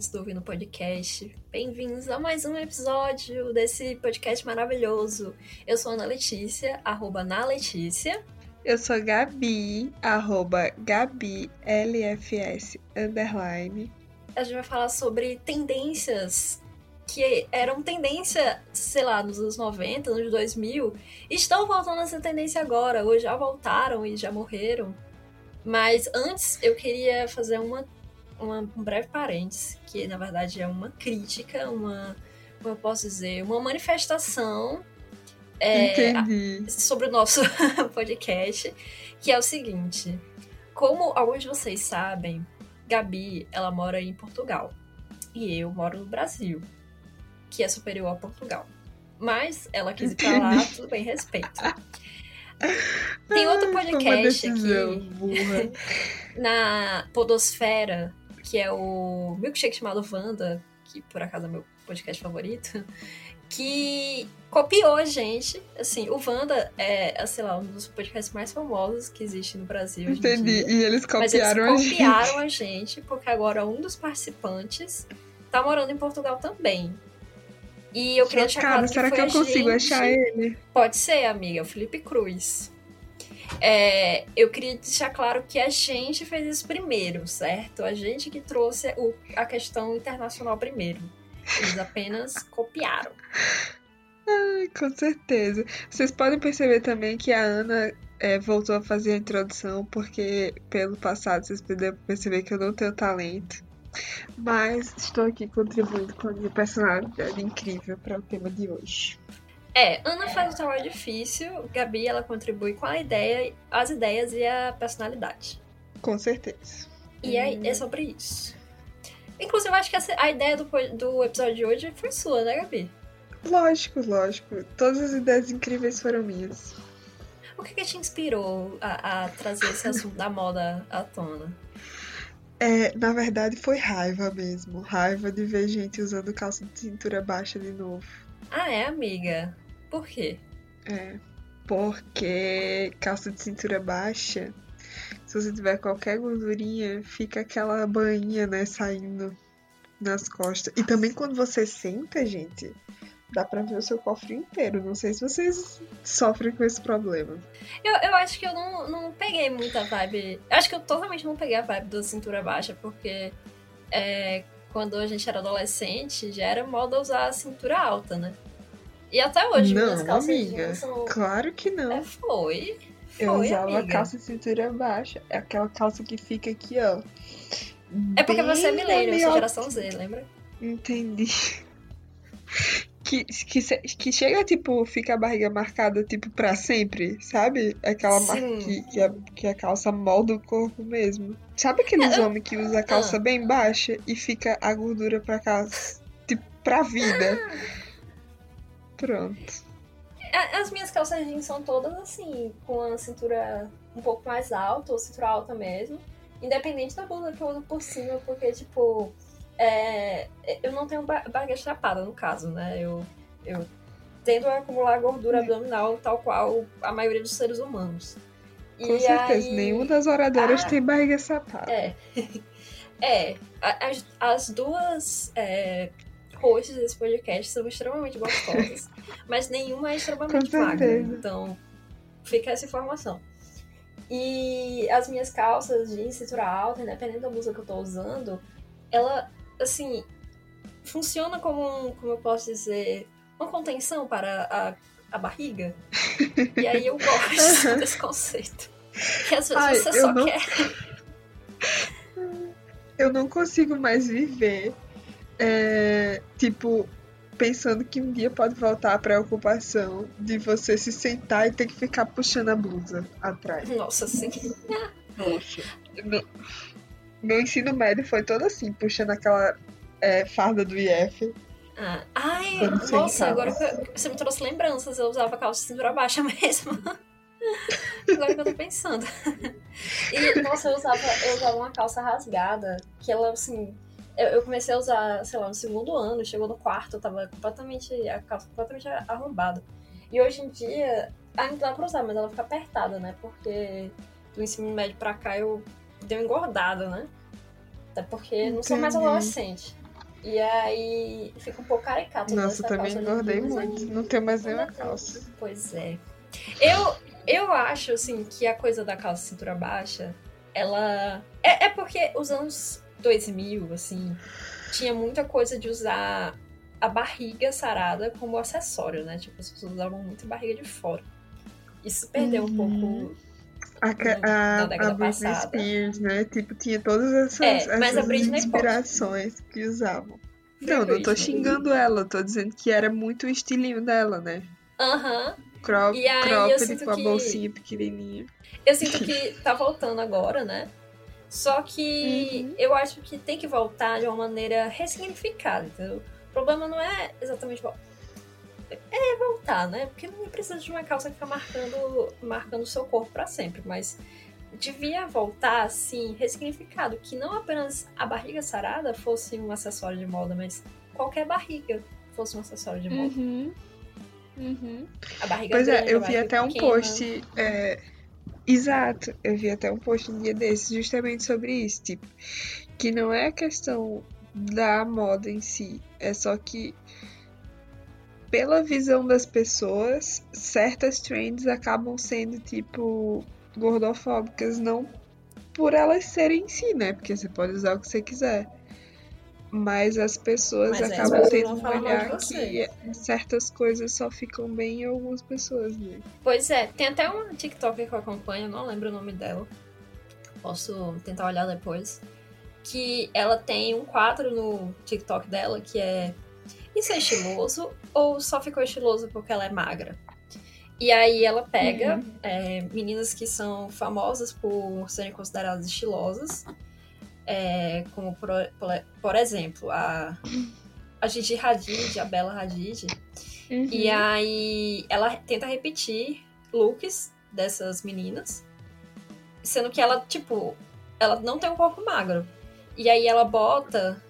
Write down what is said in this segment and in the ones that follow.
ouvintes do Ouvindo Podcast. Bem-vindos a mais um episódio desse podcast maravilhoso. Eu sou Ana Letícia, arroba na Letícia. Eu sou Gabi, arroba Gabi LFS underline. A gente vai falar sobre tendências que eram tendência, sei lá, nos anos 90, nos 2000, estão voltando a ser tendência agora, ou já voltaram e já morreram. Mas antes eu queria fazer uma, uma um breve parênteses, que na verdade é uma crítica, uma, como eu posso dizer, uma manifestação é, sobre o nosso podcast, que é o seguinte. Como alguns de vocês sabem, Gabi, ela mora em Portugal. E eu moro no Brasil, que é superior a Portugal. Mas ela quis ir pra lá, tudo bem, respeito. Tem outro podcast aqui na Podosfera, que é o Milkshake chamado Wanda, que por acaso é meu podcast favorito, que copiou a gente. Assim, o Wanda é, sei lá, um dos podcasts mais famosos que existe no Brasil. Entendi. E eles copiaram eles copiaram a gente. a gente, porque agora um dos participantes tá morando em Portugal também. E eu queria deixar claro que será que eu consigo gente... achar ele? Pode ser, amiga, o Felipe Cruz. É, eu queria deixar claro que a gente fez isso primeiro, certo? A gente que trouxe o, a questão internacional primeiro. Eles apenas copiaram. Ai, com certeza. Vocês podem perceber também que a Ana é, voltou a fazer a introdução, porque pelo passado vocês puderam perceber que eu não tenho talento. Mas estou aqui contribuindo com a minha personalidade incrível para o tema de hoje. É, Ana faz o trabalho difícil, Gabi ela contribui com a ideia, as ideias e a personalidade. Com certeza. E é, é sobre isso. Inclusive, eu acho que essa, a ideia do, do episódio de hoje foi sua, né, Gabi? Lógico, lógico. Todas as ideias incríveis foram minhas. O que, que te inspirou a, a trazer esse assunto da moda à tona? É, na verdade foi raiva mesmo. Raiva de ver gente usando calça de cintura baixa de novo. Ah, é, amiga? Por quê? É. Porque calça de cintura baixa, se você tiver qualquer gordurinha, fica aquela bainha, né, saindo nas costas. E também quando você senta, gente, dá pra ver o seu cofre inteiro. Não sei se vocês sofrem com esse problema. Eu, eu acho que eu não, não peguei muita vibe. Acho que eu totalmente não peguei a vibe da cintura baixa, porque é, quando a gente era adolescente, já era moda usar a cintura alta, né? E até hoje, não, minhas calças amiga, são... Claro que não. É, foi. Eu foi, usava amiga. calça de cintura baixa. É aquela calça que fica aqui, ó. É porque você é milênio, eu sou na geração Z, lembra? Entendi. Que, que, que chega, tipo, fica a barriga marcada, tipo, pra sempre, sabe? Aquela marca que, que, a, que a calça molda o corpo mesmo. Sabe aqueles É, homens que usam a calça Ah. bem baixa e fica a gordura pra cá, tipo, pra vida? Pronto. A- As minhas calças jeans são todas assim, com a cintura um pouco mais alta, ou cintura alta mesmo. Independente da blusa que eu uso por cima, porque, tipo, é, eu não tenho ba- barriga chapada, no caso, né? Eu, eu tendo a acumular gordura abdominal, tal qual a maioria dos seres humanos. Com E certeza, aí- nenhuma das oradoras Ah. tem barriga sapada. É. É, as, as duas é, hosts desse podcast são extremamente gostosas, mas nenhuma é extremamente magra. Então, fica essa informação. E as minhas calças de cintura alta, independente da blusa que eu tô usando, ela, assim, funciona como, um, como eu posso dizer, uma contenção para a, a barriga. E aí eu gosto desse conceito. Que às vezes Ai, você só não- quer Eu não consigo mais viver, é, tipo, pensando que um dia pode voltar a preocupação de você se sentar e ter que ficar puxando a blusa atrás. Nossa, sim. Nossa. Meu, meu ensino médio foi todo assim, puxando aquela é, farda do IF. Ah, ai, nossa, agora que você me trouxe lembranças. Eu usava calça de cintura baixa mesmo. agora que eu tô pensando. E, nossa, eu usava, eu usava uma calça rasgada, que ela, assim. Eu, eu comecei a usar, sei lá, no segundo ano, chegou no quarto, eu tava completamente. a calça completamente arrombada. E hoje em dia, ainda dá pra usar, mas ela fica apertada, né? Porque do ensino médio pra cá eu dei uma engordada, né? Até porque não sou mais adolescente. E aí fica um pouco caricato. Nossa, também engordei jeans, muito. Não tenho mais nenhuma meu Deus. calça. Pois é. Eu, eu acho, assim, que a coisa da calça cintura baixa, ela. É, é porque os anos 2000, assim, tinha muita coisa de usar a barriga sarada como acessório, né? Tipo, as pessoas usavam muito barriga de fora. Isso perdeu um Uhum. pouco. A, Da a, década a Britney. Spears, né? Tipo, tinha todas essas, É, a essas inspirações que usavam. Não, não tô xingando ela, tô dizendo que era muito o estilinho dela, né? Aham. Crop, E aí cropped com a que- bolsinha pequenininha. Eu sinto que tá voltando agora, né? Só que Uhum. eu acho que tem que voltar de uma maneira ressignificada, entendeu? O problema não é exatamente é voltar, né? Porque não precisa de uma calça que fica marcando marcando o seu corpo pra sempre, mas devia voltar assim, ressignificado, que não apenas a barriga sarada fosse um acessório de moda, mas qualquer barriga fosse um acessório de moda. Uhum. Uhum. A barriga Pois grande, é, eu vi até um pequena. post. é, Exato, eu vi até um post um dia desses justamente sobre isso. Tipo, que não é a questão da moda em si, é só que pela visão das pessoas, certas trends acabam sendo tipo gordofóbicas, não por elas serem em si, né? Porque você pode usar o que você quiser. Mas as pessoas Mas é, acabam tendo um olhar que certas coisas só ficam bem em algumas pessoas, né? Pois é, tem até uma TikToker que eu acompanho, não lembro o nome dela. Posso tentar olhar depois. Que ela tem um quadro no TikTok dela que é Isso é estiloso ou só ficou estiloso porque ela é magra? E aí ela pega Uhum. é, meninas que são famosas por serem consideradas estilosas. é, como por, por, exemplo, a, a Gigi Hadid, a Bella Hadid. E Uhum. aí ela tenta repetir looks dessas meninas, sendo que ela, tipo, ela não tem um corpo magro. E aí ela bota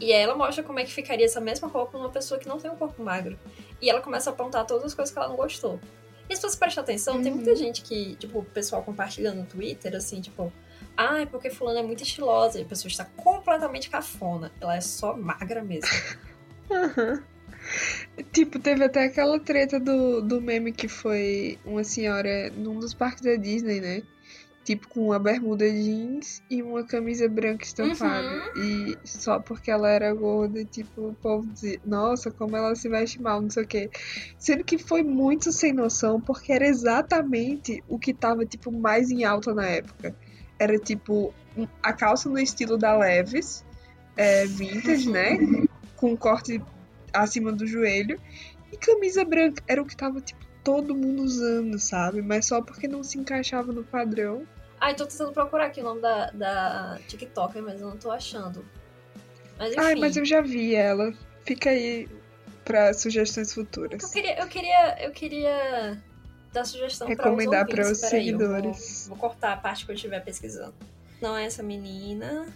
e aí ela mostra como é que ficaria essa mesma roupa numa pessoa que não tem um corpo magro. E ela começa a apontar todas as coisas que ela não gostou. E se você prestar atenção, tem Uhum. muita gente que, tipo, o pessoal compartilha no Twitter, assim, tipo, ai, porque fulano é muito estilosa, e a pessoa está completamente cafona. Ela é só magra mesmo. Aham. Tipo, teve até aquela treta do, do meme que foi uma senhora num dos parques da Disney, né? Tipo, com uma bermuda jeans e uma camisa branca estampada. E só porque ela era gorda, tipo, o povo dizia, nossa, como ela se veste mal, não sei o quê. Sendo que foi muito sem noção, porque era exatamente o que tava, tipo, mais em alta na época. Era, tipo, a calça no estilo da Levis, é, vintage, né? Com um corte acima do joelho. E camisa branca. Era o que tava, tipo, todo mundo usando, sabe? Mas só porque não se encaixava no padrão. Ai, tô tentando procurar aqui o nome da, da TikToker, mas eu não tô achando. Mas enfim. Ai, mas eu já vi ela. Fica aí pra sugestões futuras. eu queria, eu queria, eu queria dar sugestão Recomendar para os os ouvintes. Peraí, eu vou- seguidores. Vou, cortar a parte que eu estiver pesquisando. Não é essa menina.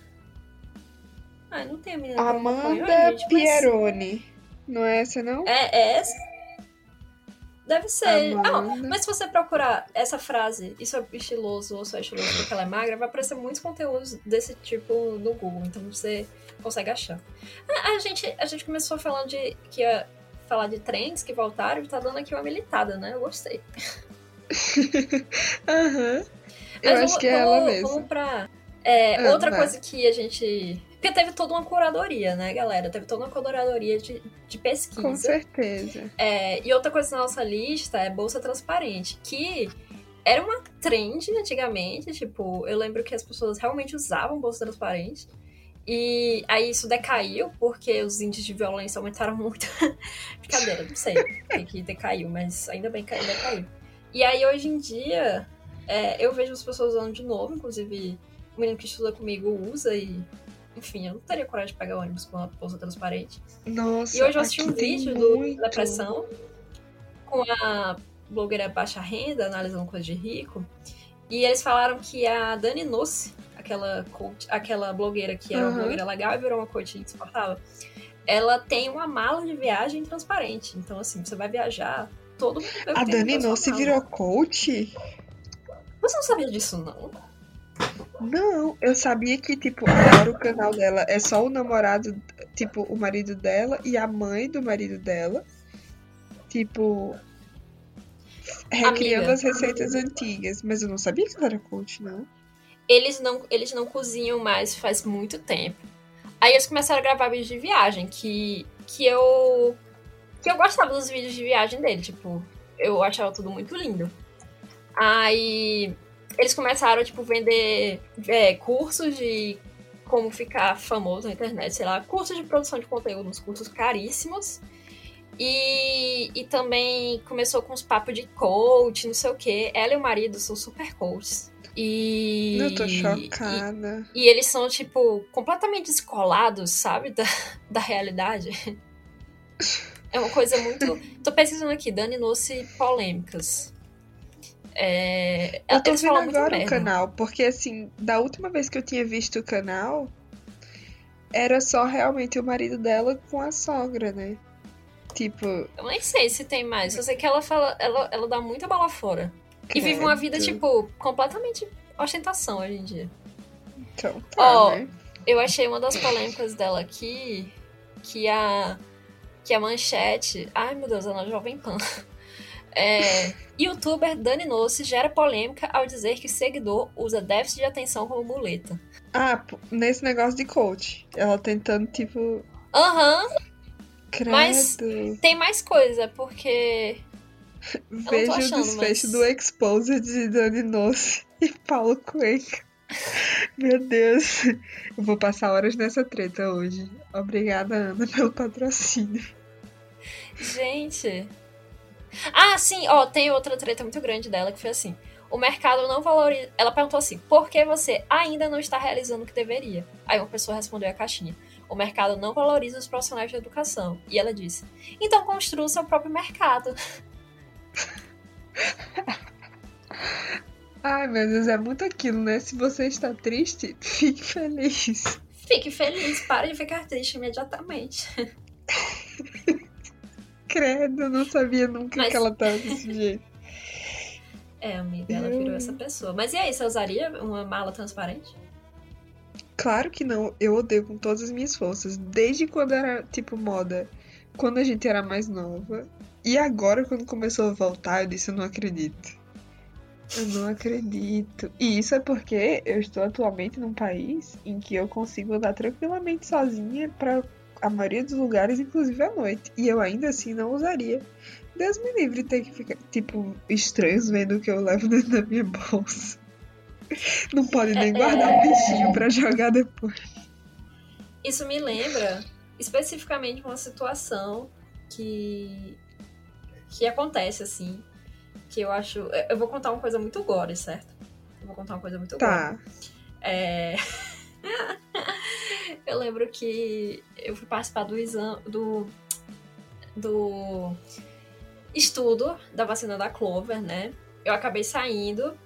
Ai, não tem a menina acompanho, Amanda gente, mas- Pieroni. Não é essa, não? É, é essa? Deve ser. Ah, Amanda. mas se você procurar essa frase, isso é estiloso ou só é estiloso porque ela é magra, vai aparecer muitos conteúdos desse tipo no Google, então você consegue achar. A, a gente, a gente começou falando de que ia falar de trends que voltaram e tá dando aqui uma militada, né? Eu gostei. Aham. Eu Mas acho vamos, que é ela vamos, mesmo. Vamos pra. é, Ah, outra vai. coisa que a gente. Porque teve toda uma curadoria, né, galera? Teve toda uma curadoria de, de pesquisa. Com certeza. É, e outra coisa na nossa lista é bolsa transparente, que era uma trend antigamente, tipo, eu lembro que as pessoas realmente usavam bolsa transparente. E aí isso decaiu, porque os índices de violência aumentaram muito. Brincadeira, não sei o que, decaiu, mas ainda bem que decaiu. E aí hoje em dia, é, eu vejo as pessoas usando de novo, inclusive o menino que estuda comigo usa e. Enfim, eu não teria coragem de pegar ônibus com uma bolsa transparente. Nossa, E hoje eu assisti um vídeo do muito. Depressão com a blogueira Baixa Renda, analisando coisa de rico. E eles falaram que a Dani Nossi, aquela, coach, aquela blogueira que era uma Aham. blogueira legal e virou uma coach insuportável, ela tem uma mala de viagem transparente. Então, assim, você vai viajar, todo mundo o A Dani mala. virou coach? Você não sabia disso, não? Não, eu sabia que, tipo, agora o canal dela é só o namorado, tipo, o marido dela e a mãe do marido dela. Tipo. Recriando as receitas antigas. Mas eu não sabia que ela era coach, não. Eles não, eles não cozinham mais faz muito tempo. Aí eles começaram a gravar vídeos de viagem, que, que eu. que eu gostava dos vídeos de viagem dele, tipo, eu achava tudo muito lindo. Aí eles começaram, tipo, vender é, cursos de como ficar famoso na internet, sei lá, cursos de produção de conteúdo, uns cursos caríssimos. E, e também começou com os papos de coach, não sei o que. Ela e o marido são super coaches. E. Eu tô e- chocada. e eles são, tipo, completamente descolados, sabe? Da, da realidade. É uma coisa muito. Tô pesquisando aqui, Dani Noce polêmicas. É... Eu tô vendo agora o canal, porque assim, da última vez que eu tinha visto o canal, era só realmente o marido dela com a sogra, né? Tipo, Eu nem sei se tem mais. Eu sei que ela fala. Ela, ela dá muita bola fora. E vive uma vida, tipo, completamente ostentação hoje em dia. Então tá, Ó, né? Eu achei uma das polêmicas dela aqui, que a que a manchete, ai meu Deus, é na Jovem Pan. É, Youtuber Dani Nossi gera polêmica ao dizer que seguidor usa déficit de atenção como muleta. Ah, nesse negócio de coach. Ela tentando, tipo. Aham, Credo. Mas- tem mais coisa, porque Veja o desfecho mas- do Exposed de Dani Nossi e Paulo Cuenca. Meu Deus. Eu vou passar horas nessa treta hoje. Obrigada, Ana, pelo patrocínio. Gente. Ah, sim, ó, tem outra treta muito grande dela que foi assim. O mercado não valoriza. Ela perguntou assim: por que você ainda não está realizando o que deveria? Aí uma pessoa respondeu a caixinha: o mercado não valoriza os profissionais de educação. E ela disse: então construa o seu próprio mercado. Ai, meu Deus, é muito aquilo, né? Se você está triste, fique feliz. Fique feliz, pare de ficar triste imediatamente. Credo, eu não sabia nunca Mas- que ela tava desse jeito. É, amiga, ela virou essa pessoa. Mas e aí, você usaria uma mala transparente? Claro que não, eu odeio com todas as minhas forças. Desde quando era, tipo, moda. Quando a gente era mais nova. E agora, quando começou a voltar, eu disse: eu não acredito. Eu não acredito. E isso é porque eu estou atualmente num país em que eu consigo andar tranquilamente sozinha pra a maioria dos lugares, inclusive à noite. E eu ainda assim não usaria. Deus me livre ter que ficar, tipo, estranhos vendo o que eu levo dentro da minha bolsa. Não pode nem É, guardar é. um bichinho pra jogar depois. Isso me lembra especificamente uma situação que que acontece assim, que eu acho, eu vou contar uma coisa muito gore, certo? Eu vou contar uma coisa muito gore. Tá. É... eu lembro que eu fui participar do exame do do estudo da vacina da Clover, né? Eu acabei saindo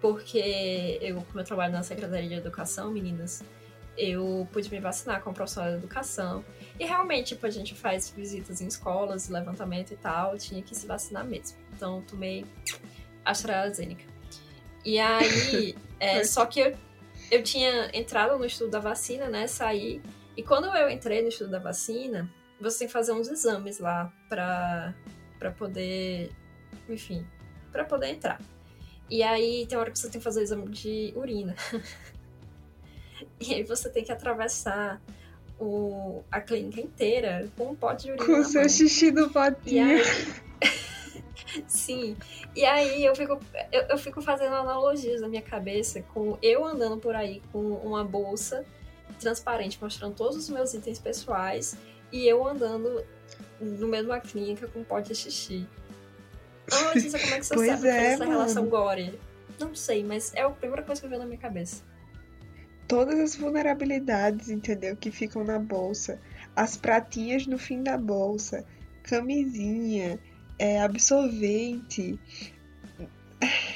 porque eu, como eu trabalho na Secretaria de Educação, meninas, eu pude me vacinar como profissional de educação. E realmente, tipo, a gente faz visitas em escolas, levantamento e tal, eu tinha que se vacinar mesmo. Então, tomei AstraZeneca. E aí, é, só que eu, eu tinha entrado no estudo da vacina, né, saí. E quando eu entrei no estudo da vacina, você tem que fazer uns exames lá pra, pra poder, enfim, pra poder entrar. E aí tem hora que você tem que fazer o exame de urina. e aí você tem que atravessar o, a clínica inteira com um pote de urina. Com o seu xixi E potinho. aí. Sim. E aí eu fico, eu, eu fico fazendo analogias na minha cabeça com eu andando por aí com uma bolsa transparente mostrando todos os meus itens pessoais e eu andando no meio de uma clínica com um pote de xixi. Ana Letícia, como é que você Pois sabe é, essa mano. relação gore? Não sei, mas é a primeira coisa que veio na minha cabeça. Todas as vulnerabilidades, entendeu? Que ficam na bolsa. As pratinhas no fim da bolsa. Camisinha. É, absorvente.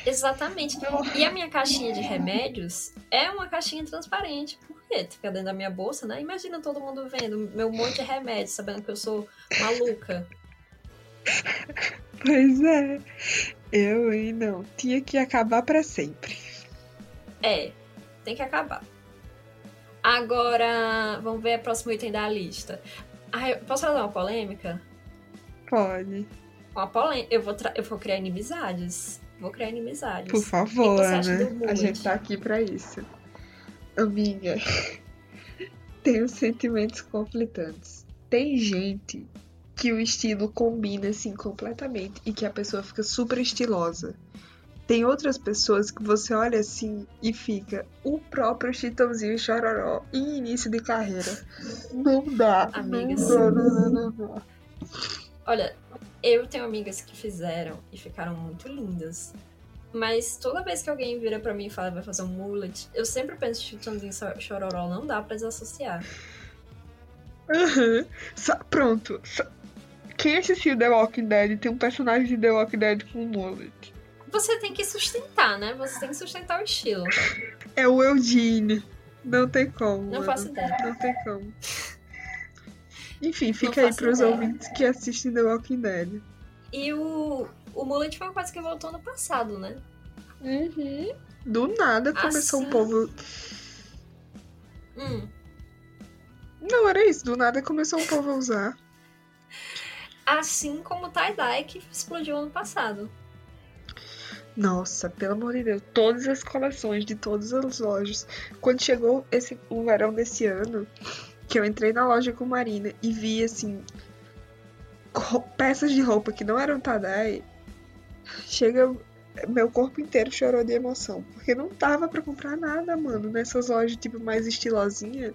Exatamente. E a minha caixinha de remédios é uma caixinha transparente. Por quê? Fica dentro da minha bolsa, né? Imagina todo mundo vendo meu monte de remédios, sabendo que eu sou maluca. Pois é. Eu, hein, não. Tinha que acabar pra sempre. É, tem que acabar. Agora, vamos ver a próxima item da lista. Ah, posso fazer uma polêmica? Pode. Uma polêmica. Eu vou, tra... eu vou criar inimizades. Vou criar inimizades. Por favor, né? A gente tá aqui pra isso. Amiga, tenho sentimentos conflitantes. Tem gente que o estilo combina assim completamente e que a pessoa fica super estilosa. Tem outras pessoas que você olha assim e fica o próprio Chitãozinho e Chororó em início de carreira. Não dá. Amigas. Não dá, não dá, não dá. Olha, eu tenho amigas que fizeram e ficaram muito lindas. Mas toda vez que alguém vira pra mim e fala vai fazer um mullet, eu sempre penso chutãozinho e chororó, não dá pra desassociar. Aham. Sa- Pronto. Quem assistiu The Walking Dead tem um personagem de The Walking Dead com um mullet. Você tem que sustentar, né? Você tem que sustentar o estilo. É o Eugene. Não tem como. Não mano. faço ideia. Não tem como. Enfim, fica aí pros ideia. ouvintes que assistem The Walking Dead. E o, o mullet foi uma coisa que voltou no passado, né? Uhum. Do nada começou Assim. o povo. Hum. Não, era isso. Do nada começou o povo a usar. Assim como o tie-dye que explodiu ano passado. Nossa, pelo amor de Deus, todas as coleções de todas as lojas. Quando chegou esse, o verão desse ano, que eu entrei na loja com Marina e vi assim peças de roupa que não eram Tadai, chega meu corpo inteiro chorou de emoção, porque não tava pra comprar nada, mano, nessas lojas tipo mais estilosinha.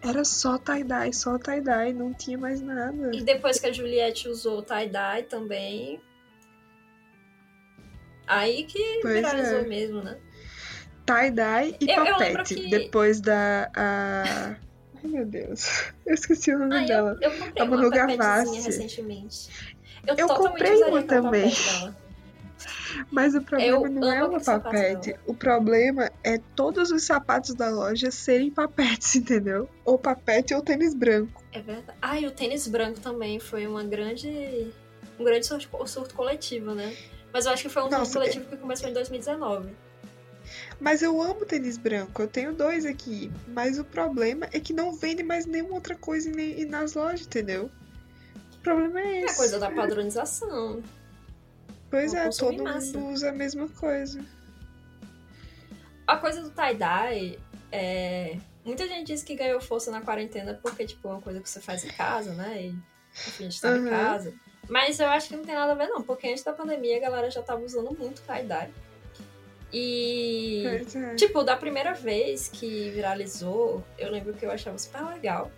Era só tie-dye, só tie-dye, não tinha mais nada. E depois que a Juliette usou o tie-dye também. Aí que Pois viralizou é. mesmo, né? tie-dye e Eu- eu papete. que- Depois da. A... Ai meu Deus. Eu esqueci o nome Ah, dela. eu, eu comprei A uma Manu papetezinha Gavassi. recentemente. Eu, Eu comprei uma também. Mas o problema Eu não é uma papete. O problema é todos os sapatos da loja serem papetes, entendeu? Ou papete ou tênis branco. É verdade. Ah, e o tênis branco também foi uma grande. um grande surto, surto coletivo, né? Mas eu acho que foi um surto Nossa, coletivo que começou em 2019. Mas eu amo tênis branco. Eu tenho dois aqui. Mas o problema é que não vende mais nenhuma outra coisa nem- nas lojas, entendeu? O problema é É esse. a coisa da padronização. Pois é, todo massa. mundo usa a mesma coisa. A coisa do tie-dye é. Muita gente diz que ganhou força na quarentena porque, tipo, é uma coisa que você faz em casa, né? E, enfim, a gente em Uhum. casa. Mas eu acho que não tem nada a ver, não, porque antes da pandemia a galera já tava usando muito tie-dye. E. É. Tipo, da primeira vez que viralizou, eu lembro que eu achava super legal.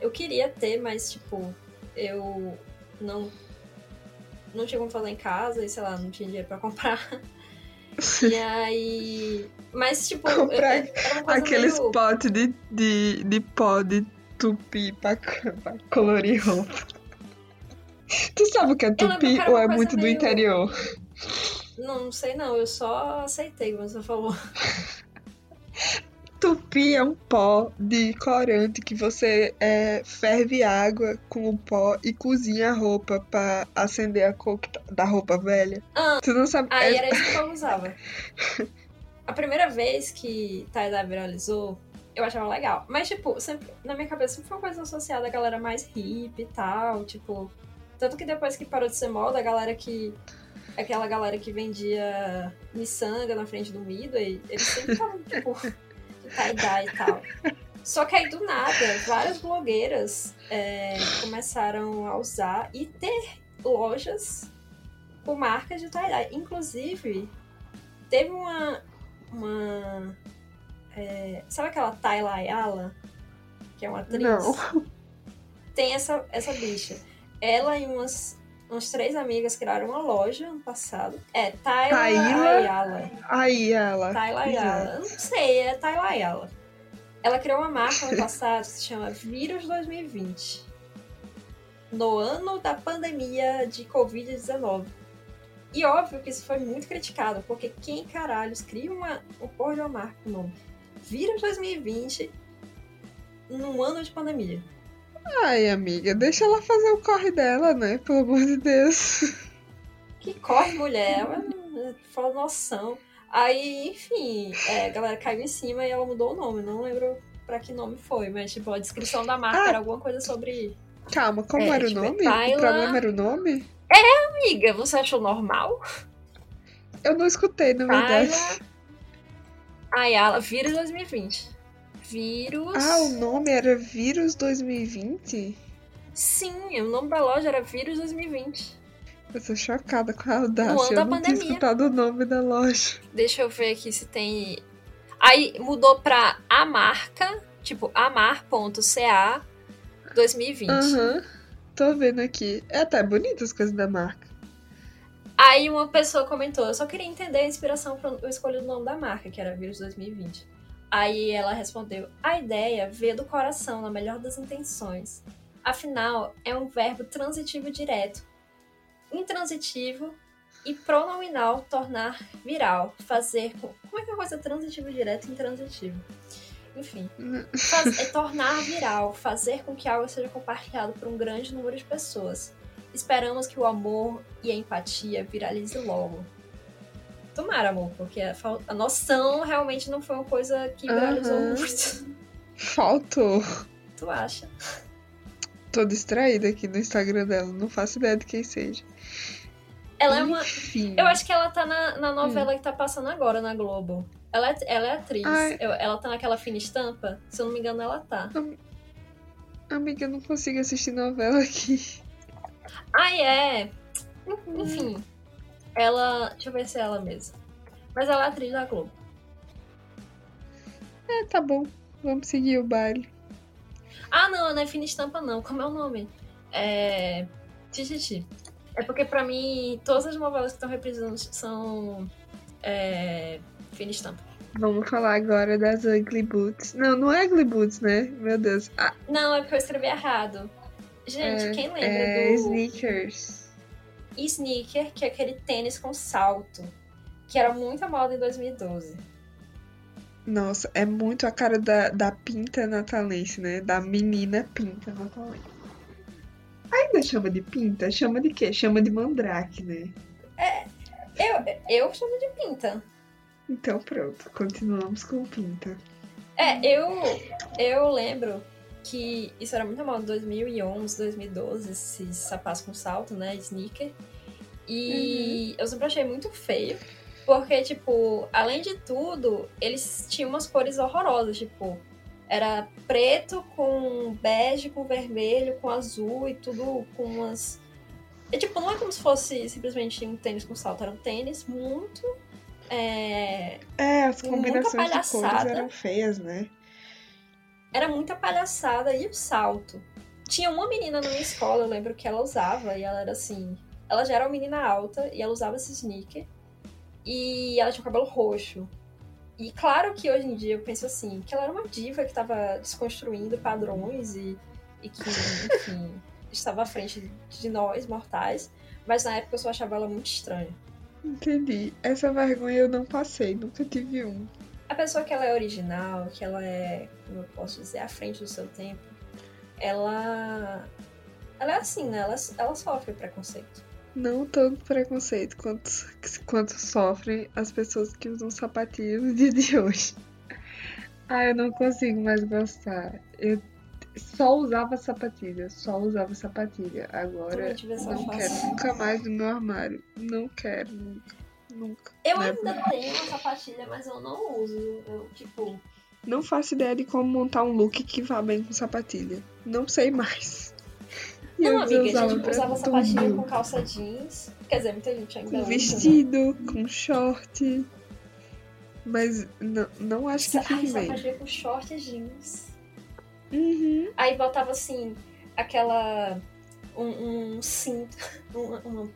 Eu queria ter, mas, tipo, eu não. Não tinha como fazer em casa e, sei lá, não tinha dinheiro pra comprar. E aí. Mas, tipo, Comprar Aqueles meio... potes de, de, de pó de tupi pra, pra colorir roupa. Tu sabe o que é tupi ou é muito do meio- interior? Não, não sei não, eu só aceitei como você falou. Tupi é um pó de corante que você é, ferve água com o pó e cozinha a roupa pra acender a cor tá- da roupa velha. Ah, Tu não sabe. Aí é- era isso que eu usava. A primeira vez que tie-dye viralizou, eu achava legal. Mas, tipo, sempre, na minha cabeça sempre foi uma coisa associada à galera mais hippie e tal, tipo... Tanto que depois que parou de ser moda, a galera que... Aquela galera que vendia miçanga na frente do Midway, eles sempre estavam, tipo, de tie-dye e tal. Só que aí, do nada, várias blogueiras é, começaram a usar e ter lojas com marcas de tie-dye. Inclusive, teve uma. uma é, sabe aquela Tayla Ayala? Que é uma atriz? Não. Tem essa, essa bicha. Ela e umas, umas três amigas criaram uma loja ano passado. É, Tayla? Ayala. Aí ela. Tayla Ayala. Eu não sei, é Tayla Ayala. Ela criou uma marca ano passado que se chama Vírus 2020. No ano da pandemia de Covid-19. E óbvio que isso foi muito criticado, porque quem caralhos cria uma, um porra de uma marca com o nome Vírus 2020 num ano de pandemia? Ai, amiga, deixa ela fazer o corre dela, né? Pelo amor de Deus. Que corre, mulher, ela falta noção. Aí, enfim, é, a galera caiu em cima e ela mudou o nome, não lembro pra que nome foi, mas tipo, a descrição da marca Ah. era alguma coisa sobre. Calma, como É, era o tipo, nome? Tyla- O problema era o nome? Amiga, você achou normal? Eu não escutei, na verdade. Tyla Ayala, vírus 2020. Vírus. Ah, o nome era Vírus 2020? Sim, o nome da loja era Vírus 2020. Eu tô chocada com a audácia. Eu não tinha pandemia. escutado o nome da loja. Deixa eu ver aqui se tem. Aí mudou pra a marca, tipo amar.ca 2020. Aham. Tô vendo aqui. É até bonito as coisas da marca. Aí uma pessoa comentou, eu só queria entender a inspiração para eu escolher o nome da marca, que era Vírus 2020. Aí ela respondeu, a ideia veio do coração, na melhor das intenções. Afinal, é um verbo transitivo direto, intransitivo e pronominal tornar viral, fazer com... Como é que é uma coisa transitivo direto e intransitivo? Enfim, faz- é tornar viral, fazer com que algo seja compartilhado por um grande número de pessoas. Esperamos que o amor e a empatia viralize logo. Tomara, amor, porque a, a noção realmente não foi uma coisa que viralizou Aham. muito. Faltou. Tu acha? Tô distraída aqui no Instagram dela. Não faço ideia de quem seja. Ela é uma. Enfim. Eu acho que ela tá na, na novela que tá passando agora na Globo. Ela é, ela é atriz. Eu- ela tá naquela fina estampa. Se eu não me engano, ela tá. Amiga, eu não consigo assistir novela aqui. Ai, é. Enfim. Ela. Deixa eu ver se é ela mesma. Mas ela é atriz da Globo. É, tá bom. Vamos seguir o baile. Ah, não, não é fina estampa, não. Como é o nome? É. Tititi. É porque pra mim, todas as novelas que estão reprisando são. É. Fina estampa. Vamos falar agora das Ugly Boots. Não, não é Ugly Boots, né? Meu Deus. Ah, Não, é porque eu escrevi errado. Gente, é, quem lembra é do Sneakers. Sneaker, que é aquele tênis com salto, que era muita moda em 2012? Nossa, é muito a cara da, da pinta natalense, né? Da menina pinta natalense. Ainda chama de pinta? Chama de quê? Chama de mandrake, né? Eu, eu chamo de pinta. Então pronto, continuamos com pinta. É, eu, eu lembro que isso era muito moda em 2011, 2012, esses sapatos com salto, né? Sneaker. E eu sempre achei muito feio. Porque, tipo, além de tudo, eles tinham umas cores horrorosas, tipo, era preto com bege, com vermelho, com azul e tudo com umas. E, tipo, não é como se fosse simplesmente um tênis com salto, era um tênis muito. é, É, as combinações de cores eram feias, né? Era muita palhaçada e o salto. Tinha uma menina na minha escola, eu lembro que ela usava, e ela era assim. Ela já era uma menina alta e ela usava esse sneaker. E ela tinha o cabelo roxo. E claro que hoje em dia eu penso assim, que ela era uma diva que estava desconstruindo padrões e, e que, enfim, estava à frente de nós, mortais. Mas na época eu só achava ela muito estranha. Entendi. Essa vergonha eu não passei, nunca tive um. A pessoa que ela é original, que ela é, como eu posso dizer, à frente do seu tempo, ela. Ela é assim, né? Ela, ela sofre preconceito. Não tanto preconceito quanto, quanto sofrem as pessoas que usam sapatilhas no dia de hoje. Ah, eu não consigo mais gostar. Eu só usava sapatilha, só usava sapatilha. Agora não quero nunca mais no meu armário. Não quero, nunca. Nunca. Eu Never. ainda tenho uma sapatilha, mas eu não uso. Eu, tipo. Não faço ideia de como montar um look que vá bem com sapatilha. Não sei mais. E Não, amiga, a usava gente pra usava sapatilha tudo. com calça jeans. Quer dizer, muita gente ainda Com usa. né? vestido, com short. Mas não, não acho que Ai, fique bem. sapatilha com short e jeans. Uhum. Aí botava assim, aquela. Um, um cinto. Uma, uma,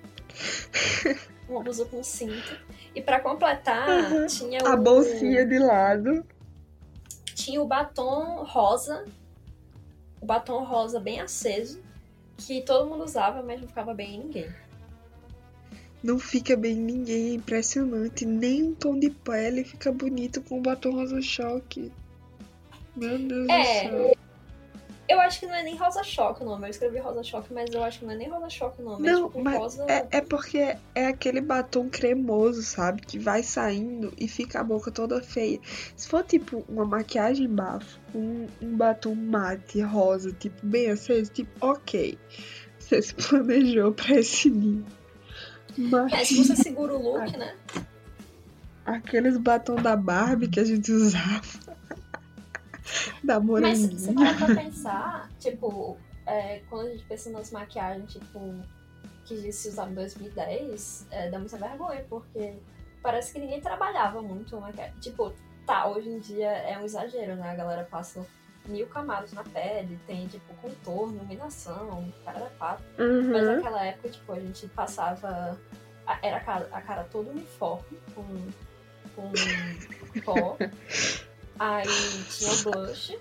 uma blusa com cinto. E pra completar, Uhum. tinha A o. bolsinha de lado. Tinha o batom rosa. O batom rosa bem aceso. Que todo mundo usava, mas não ficava bem em ninguém. Não fica bem em ninguém, é impressionante. Nem um tom de pele fica bonito com o batom rosa choque. Meu Deus É. do céu. Eu acho que não é nem Rosa Choque o nome. Eu escrevi Rosa Choque, mas eu acho que não é nem Rosa Choque o nome. Não, é tipo mas rosa. É, é porque é aquele batom cremoso, sabe? Que vai saindo e fica a boca toda feia. Se for tipo uma maquiagem bafo, um, um batom mate rosa, tipo bem aceso, tipo, ok. Você se planejou pra esse nível. Mas É, se você segura o look, né? aqueles batom da Barbie que a gente usava. da Mas se moranguinha. parar pra pensar, tipo, é, quando a gente pensa nas maquiagens, tipo, que se usava em 2010, é, dá muita vergonha, porque parece que ninguém trabalhava muito maquiagem. Tipo, tá, hoje em dia é um exagero, né? A galera passa mil camadas na pele, tem, tipo, contorno, iluminação, cara da. Mas Uhum. naquela época, tipo, a gente passava. a- Era a cara, a cara toda uniforme, com, com pó. Aí tinha o blush.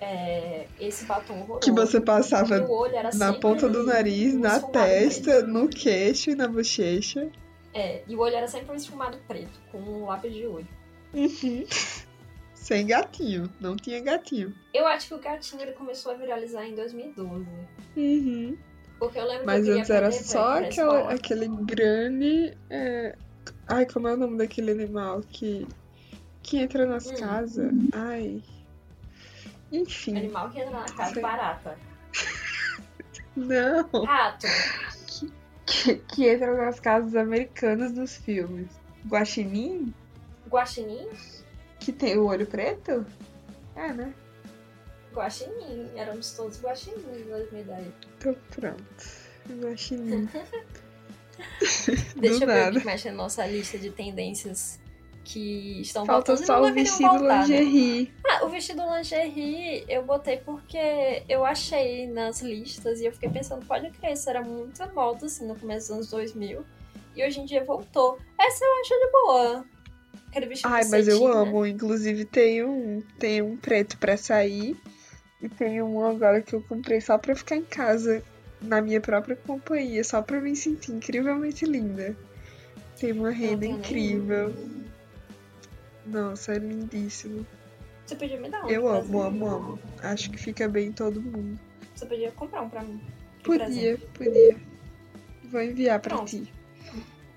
é, esse batom horroroso. Que você passava o olho era na ponta do nariz, um na testa, preto. no queixo e na bochecha. É, e o olho era sempre um esfumado preto, com um lápis de olho. Uhum. Sem gatinho, não tinha gatinho. Eu acho que o gatinho ele começou a viralizar em 2012. Uhum. Porque eu lembro Mas que eu antes era só aquela, aquele grande. é, Ai, como é o nome daquele animal que, que entra nas Hum. casas? Ai. Enfim, Animal que entra na casa, Sei. barata. não. Rato. Que, que entra nas casas americanas nos filmes. Guaxinim, Guaxinim? que tem o olho preto? É, né? Guaxinim. Éramos todos guaxinins em 2010. Então pronto. Guaxinim. Deixa Do eu ver o que mexe na nossa lista de tendências que estão Falta voltando e só o vestido voltar, né? lingerie. Ah, o vestido lingerie eu botei porque eu achei nas listas e eu fiquei pensando, pode crer, isso era muita moda assim no começo dos anos 2000 e hoje em dia voltou. Essa eu acho de boa. Aquele vestido Ai, mas eu né? amo. Inclusive tem um, tem um preto pra sair e tem um agora que eu comprei só pra ficar em casa na minha própria companhia, só pra me sentir incrivelmente linda. Tem uma renda incrível. Nossa, é lindíssimo. Você podia me dar um. Eu amo, amo, amo. Acho que fica bem em todo mundo. Você podia comprar um pra mim. Podia, podia. Vou enviar pra Pronto. ti.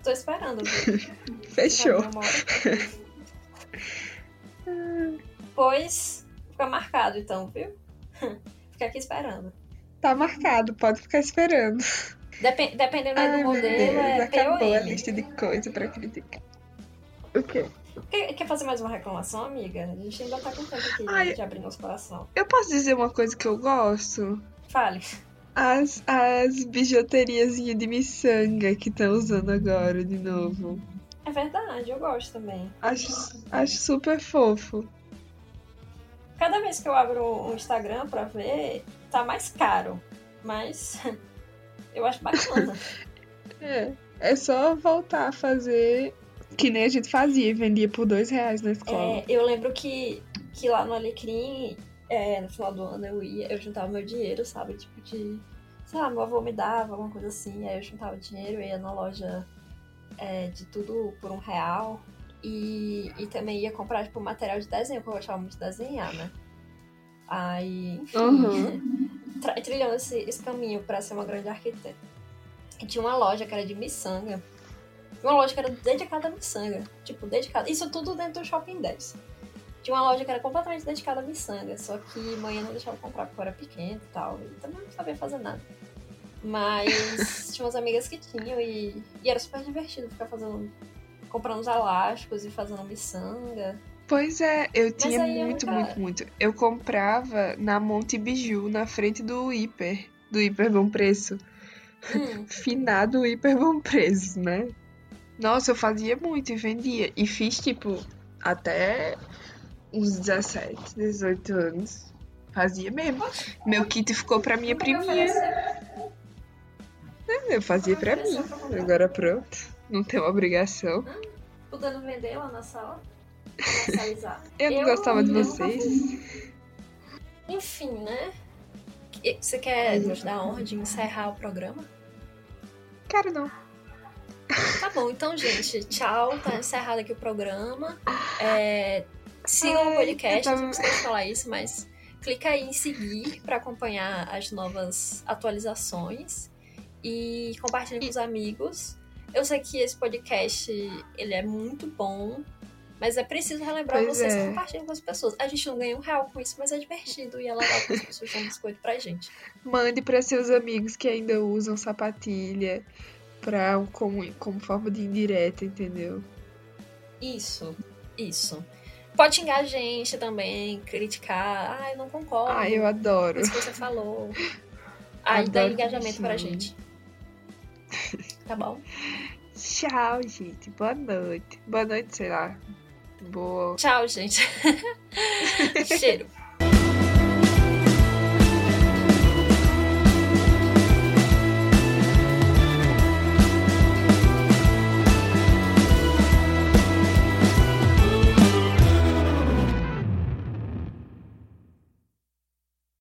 Tô esperando? Fechou. Pois, fica marcado então, viu? Fica aqui esperando. Tá marcado, pode ficar esperando. Depen- dependendo Ai, do modelo, Deus, é acabou a lista de coisa pra criticar. O quê? Quer, quer fazer mais uma reclamação, amiga? A gente ainda tá com tempo aqui Ai. de abrir nosso coração. Eu posso dizer uma coisa que eu gosto? Fale. As, as bijuteriazinhas de miçanga que estão usando agora de novo. É verdade, eu gosto também. Acho, acho super fofo. Cada vez que eu abro o Instagram pra ver, tá mais caro. Mas eu acho bacana. É, é só voltar a fazer que nem a gente fazia e vendia por dois reais na escola. É, eu lembro que, que lá no Alecrim, é, no final do ano, eu ia, eu juntava meu dinheiro, sabe? Tipo de. Sei lá, meu avô me dava alguma coisa assim, aí eu juntava dinheiro, ia na loja é, de tudo por um real. E, e também ia comprar, tipo, material de desenho, porque eu gostava muito de desenhar, né? Aí, enfim, Uhum. trilhando esse, esse caminho pra ser uma grande arquiteta. E tinha uma loja que era de miçanga. Uma loja que era dedicada a miçanga. Tipo, dedicada. Isso tudo dentro do Shopping 10. Tinha uma loja que era completamente dedicada a miçanga. Só que mãe não deixava eu comprar porque eu era pequena e tal. E também não sabia fazer nada. Mas tinha umas amigas que tinham e, e era super divertido ficar fazendo. comprando os elásticos e fazendo miçanga. Pois é, eu tinha aí eu muito, nunca- muito, muito. Eu comprava na Monte Biju, na frente do Hiper, do Hiper Bom Preço. Hum, Finado Hiper Bom Preço, né? Nossa, eu fazia muito e vendia. E fiz, tipo, até uns 17, 18 anos. Fazia mesmo. Meu kit ficou pra minha priminha. ofereceu. Eu fazia pra mim. Agora pronto. Não tem uma obrigação. Podendo vender lá na sala. Comercializar. Eu não Eu- gostava de vocês. Enfim, né? Você quer nos dar a honra de encerrar o programa? Cara, não. Tá bom, então, gente, tchau. Tá encerrado aqui o programa. É, sigam o podcast, não esqueci de falar isso, mas clica aí em seguir para acompanhar as novas atualizações e compartilhe com os amigos. Eu sei que esse podcast ele é muito bom, mas é preciso relembrar Pois vocês é. que compartilhem com as pessoas. A gente não ganha um real com isso, mas é divertido e é legal que as pessoas dão biscoito pra gente. Mande para seus amigos que ainda usam sapatilha pra, como, como forma de indireta, entendeu? Isso, isso. Pode xingar a gente também, criticar. Ah, eu não concordo. Ah, eu adoro. isso que você falou. Aí dá engajamento pra gente. Tá bom? Tchau, gente. Boa noite. Boa noite, sei lá. Boa. Tchau, gente. Cheiro.